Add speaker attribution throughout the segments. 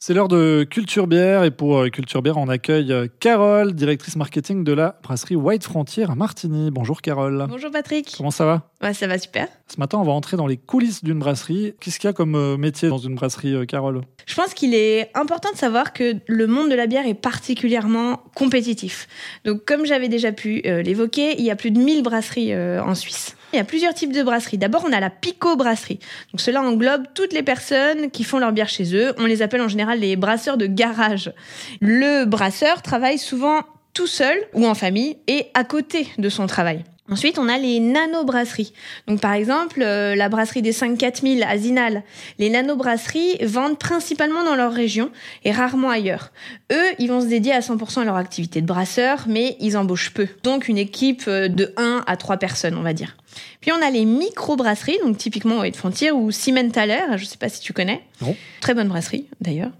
Speaker 1: C'est l'heure de Culture Bière et pour euh, Culture Bière, on accueille euh, Carole, directrice marketing de la brasserie White Frontier à Martigny. Bonjour Carole.
Speaker 2: Bonjour Patrick.
Speaker 1: Comment ça va?
Speaker 2: Ouais, ça va super.
Speaker 1: Ce matin, on va entrer dans les coulisses d'une brasserie. Qu'est-ce qu'il y a comme euh, métier dans une brasserie, Carole?
Speaker 2: Je pense qu'il est important de savoir que le monde de la bière est particulièrement compétitif. Donc, comme j'avais déjà pu l'évoquer, il y a plus de 1000 brasseries en Suisse. Il y a plusieurs types de brasseries. D'abord, on a la Pico brasserie. Donc cela englobe toutes les personnes qui font leur bière chez eux. On les appelle en général les brasseurs de garage. Le brasseur travaille souvent tout seul ou en famille et à côté de son travail. Ensuite, on a les nano-brasseries. Donc, par exemple, euh, la brasserie des 5-4000 à Zinal. Les nano-brasseries vendent principalement dans leur région et rarement ailleurs. Eux, ils vont se dédier à 100% à leur activité de brasseur, mais ils embauchent peu. Donc, une équipe euh, de 1 à 3 personnes, on va dire. Puis on a les micro-brasseries, donc typiquement White Frontier ou Siementaler, je ne sais pas si tu connais.
Speaker 1: Non.
Speaker 2: Très bonne brasserie d'ailleurs.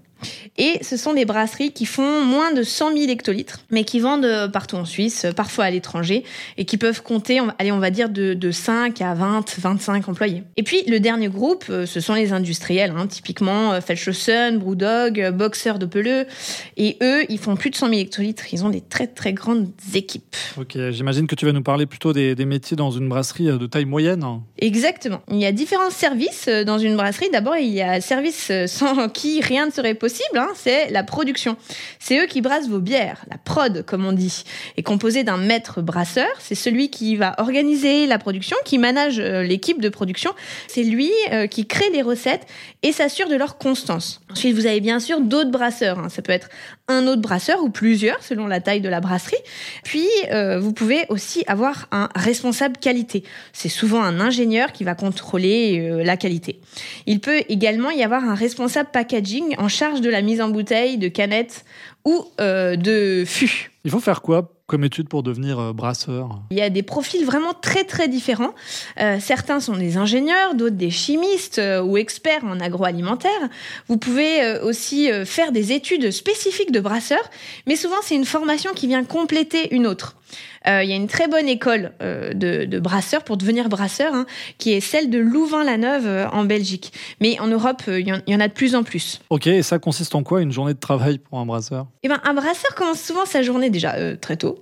Speaker 2: Et ce sont des brasseries qui font moins de 100 000 hectolitres, mais qui vendent euh, partout en Suisse, euh, parfois à l'étranger, et qui peuvent compter, allez, on va dire, de, 5 à 20, 25 employés. Et puis, le dernier groupe, euh, ce sont les industriels, hein, typiquement Felschausen, Brewdog, Boxer de Peleu. Et eux, ils font plus de 100 000 hectolitres. Ils ont des très, très grandes équipes.
Speaker 1: Ok, j'imagine que tu vas nous parler plutôt des, des métiers dans une brasserie de taille moyenne.
Speaker 2: Exactement. Il y a différents services dans une brasserie. D'abord, il y a service sans qui rien ne serait possible Hein, c'est la production. C'est eux qui brassent vos bières, la prod comme on dit, est composée d'un maître brasseur. C'est celui qui va organiser la production, qui manage euh, l'équipe de production. C'est lui euh, qui crée les recettes et s'assure de leur constance. Ensuite, vous avez bien sûr d'autres brasseurs. Hein. Ça peut être un autre brasseur ou plusieurs selon la taille de la brasserie. Puis, euh, vous pouvez aussi avoir un responsable qualité. C'est souvent un ingénieur qui va contrôler la qualité. Il peut également y avoir un responsable packaging en charge de la mise en bouteille, de canettes ou euh, de fûts.
Speaker 1: Il faut faire quoi comme étude pour devenir euh, brasseur
Speaker 2: Il y a des profils vraiment très très différents. Euh, certains sont des ingénieurs, d'autres des chimistes ou experts en agroalimentaire. Vous pouvez aussi faire des études spécifiques de brasseur, mais souvent c'est une formation qui vient compléter une autre. Euh, il y a une très bonne école euh, de, de, brasseurs pour devenir brasseur, hein, qui est celle de Louvain-la-Neuve euh, en Belgique. Mais en Europe, il y, en a de plus en plus.
Speaker 1: Ok, et ça consiste en quoi une journée de travail pour un brasseur?
Speaker 2: Eh ben, un brasseur commence souvent sa journée déjà très tôt.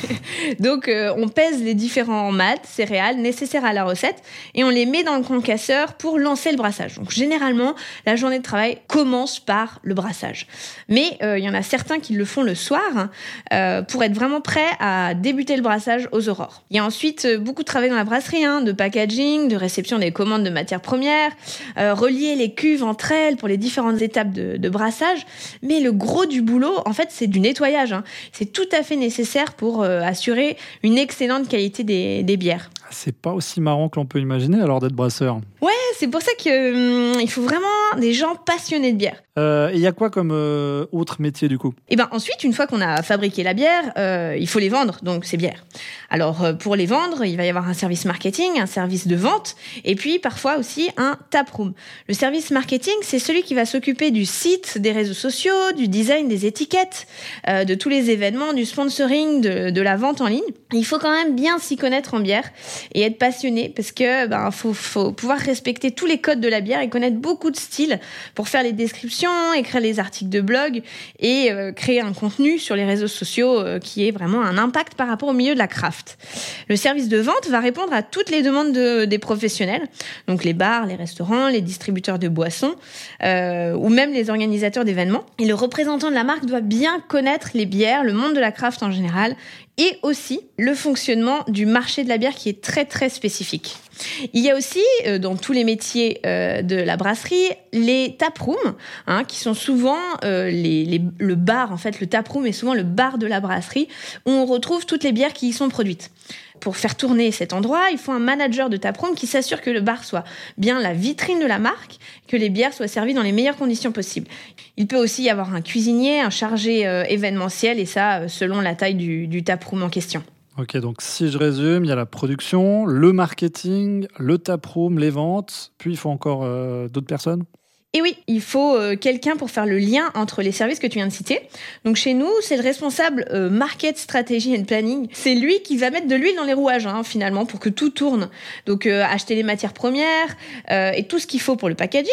Speaker 2: Donc, on pèse les différents maths, céréales nécessaires à la recette et on les met dans le concasseur pour lancer le brassage. Donc, généralement, la journée de travail commence par le brassage. Mais il y en a certains qui le font le soir hein, pour être vraiment prêts à débuter le brassage aux aurores. Il y a ensuite euh, beaucoup de travail dans la brasserie, hein, de packaging, de réception des commandes de matières premières, euh, relier les cuves entre elles pour les différentes étapes de, brassage. Mais le gros du boulot, en fait, c'est du nettoyage. Hein. C'est tout à fait nécessaire pour euh, assurer une excellente qualité des bières.
Speaker 1: C'est pas aussi marrant que l'on peut imaginer alors d'être brasseur.
Speaker 2: Ouais, c'est pour ça qu'il hum, il faut vraiment des gens passionnés de bière.
Speaker 1: Euh, et il y a quoi comme euh, autre métier du coup?
Speaker 2: Et eh ben ensuite, une fois qu'on a fabriqué la bière, euh, il faut les vendre, donc c'est bière. Alors pour les vendre, il va y avoir un service marketing, un service de vente, et puis parfois aussi un taproom. Le service marketing, c'est celui qui va s'occuper du site, des réseaux sociaux, du design des étiquettes, de tous les événements, du sponsoring, de, la vente en ligne. Il faut quand même bien s'y connaître en bière et être passionné parce que ben faut pouvoir respecter tous les codes de la bière et connaître beaucoup de styles pour faire les descriptions, écrire les articles de blog et euh, créer un contenu sur les réseaux sociaux euh, qui ait vraiment un impact par rapport au milieu de la craft. Le service de vente va répondre à toutes les demandes de, des professionnels, donc les bars, les restaurants, les distributeurs de boissons euh, ou même les organisateurs d'événements. Et le représentant de la marque doit bien connaître les bières, le monde de la craft en général et aussi le fonctionnement du marché de la bière qui est très très spécifique. Il y a aussi euh, dans tous les métiers euh, de la brasserie les taprooms, hein, qui sont souvent euh, le bar en fait. Le taproom est souvent le bar de la brasserie où on retrouve toutes les bières qui y sont produites. Pour faire tourner cet endroit, il faut un manager de taproom qui s'assure que le bar soit bien la vitrine de la marque, que les bières soient servies dans les meilleures conditions possibles. Il peut aussi y avoir un cuisinier, un chargé événementiel, et ça selon la taille du, du taproom en question.
Speaker 1: Ok, donc si je résume, il y a la production, le marketing, le taproom, les ventes, puis il faut encore euh, d'autres personnes?
Speaker 2: Et oui, il faut euh, quelqu'un pour faire le lien entre les services que tu viens de citer. Donc chez nous, c'est le responsable euh, market strategy and planning. C'est lui qui va mettre de l'huile dans les rouages hein, finalement pour que tout tourne. Donc euh, acheter les matières premières et tout ce qu'il faut pour le packaging,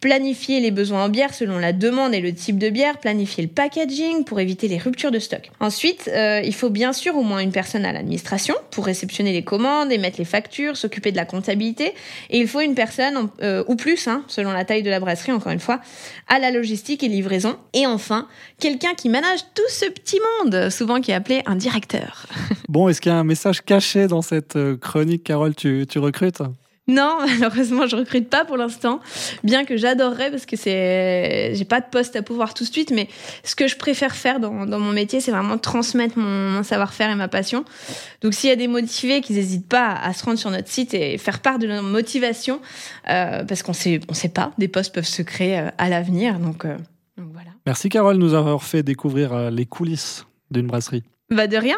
Speaker 2: planifier les besoins en bière selon la demande et le type de bière, planifier le packaging pour éviter les ruptures de stock. Ensuite, il faut bien sûr au moins une personne à l'administration pour réceptionner les commandes, émettre les factures, s'occuper de la comptabilité. Et il faut une personne ou plus, hein, selon la taille de la brasserie encore une fois, à la logistique et livraison. Et enfin, quelqu'un qui manage tout ce petit monde, souvent qui est appelé un directeur.
Speaker 1: Bon, est-ce qu'il y a un message caché dans cette euh, chronique, Carole? Tu, tu recrutes?
Speaker 2: Non, malheureusement, je recrute pas pour l'instant. Bien que j'adorerais parce que c'est, j'ai pas de poste à pouvoir tout de suite, mais ce que je préfère faire dans, mon métier, c'est vraiment transmettre mon, savoir-faire et ma passion. Donc, s'il y a des motivés qui n'hésitent pas à se rendre sur notre site et faire part de leur motivation, euh, parce qu'on sait, on sait pas, des postes peuvent se créer euh, à l'avenir. Donc, euh, donc voilà.
Speaker 1: Merci Carole, nous avoir fait découvrir les coulisses d'une brasserie.
Speaker 2: Bah de rien.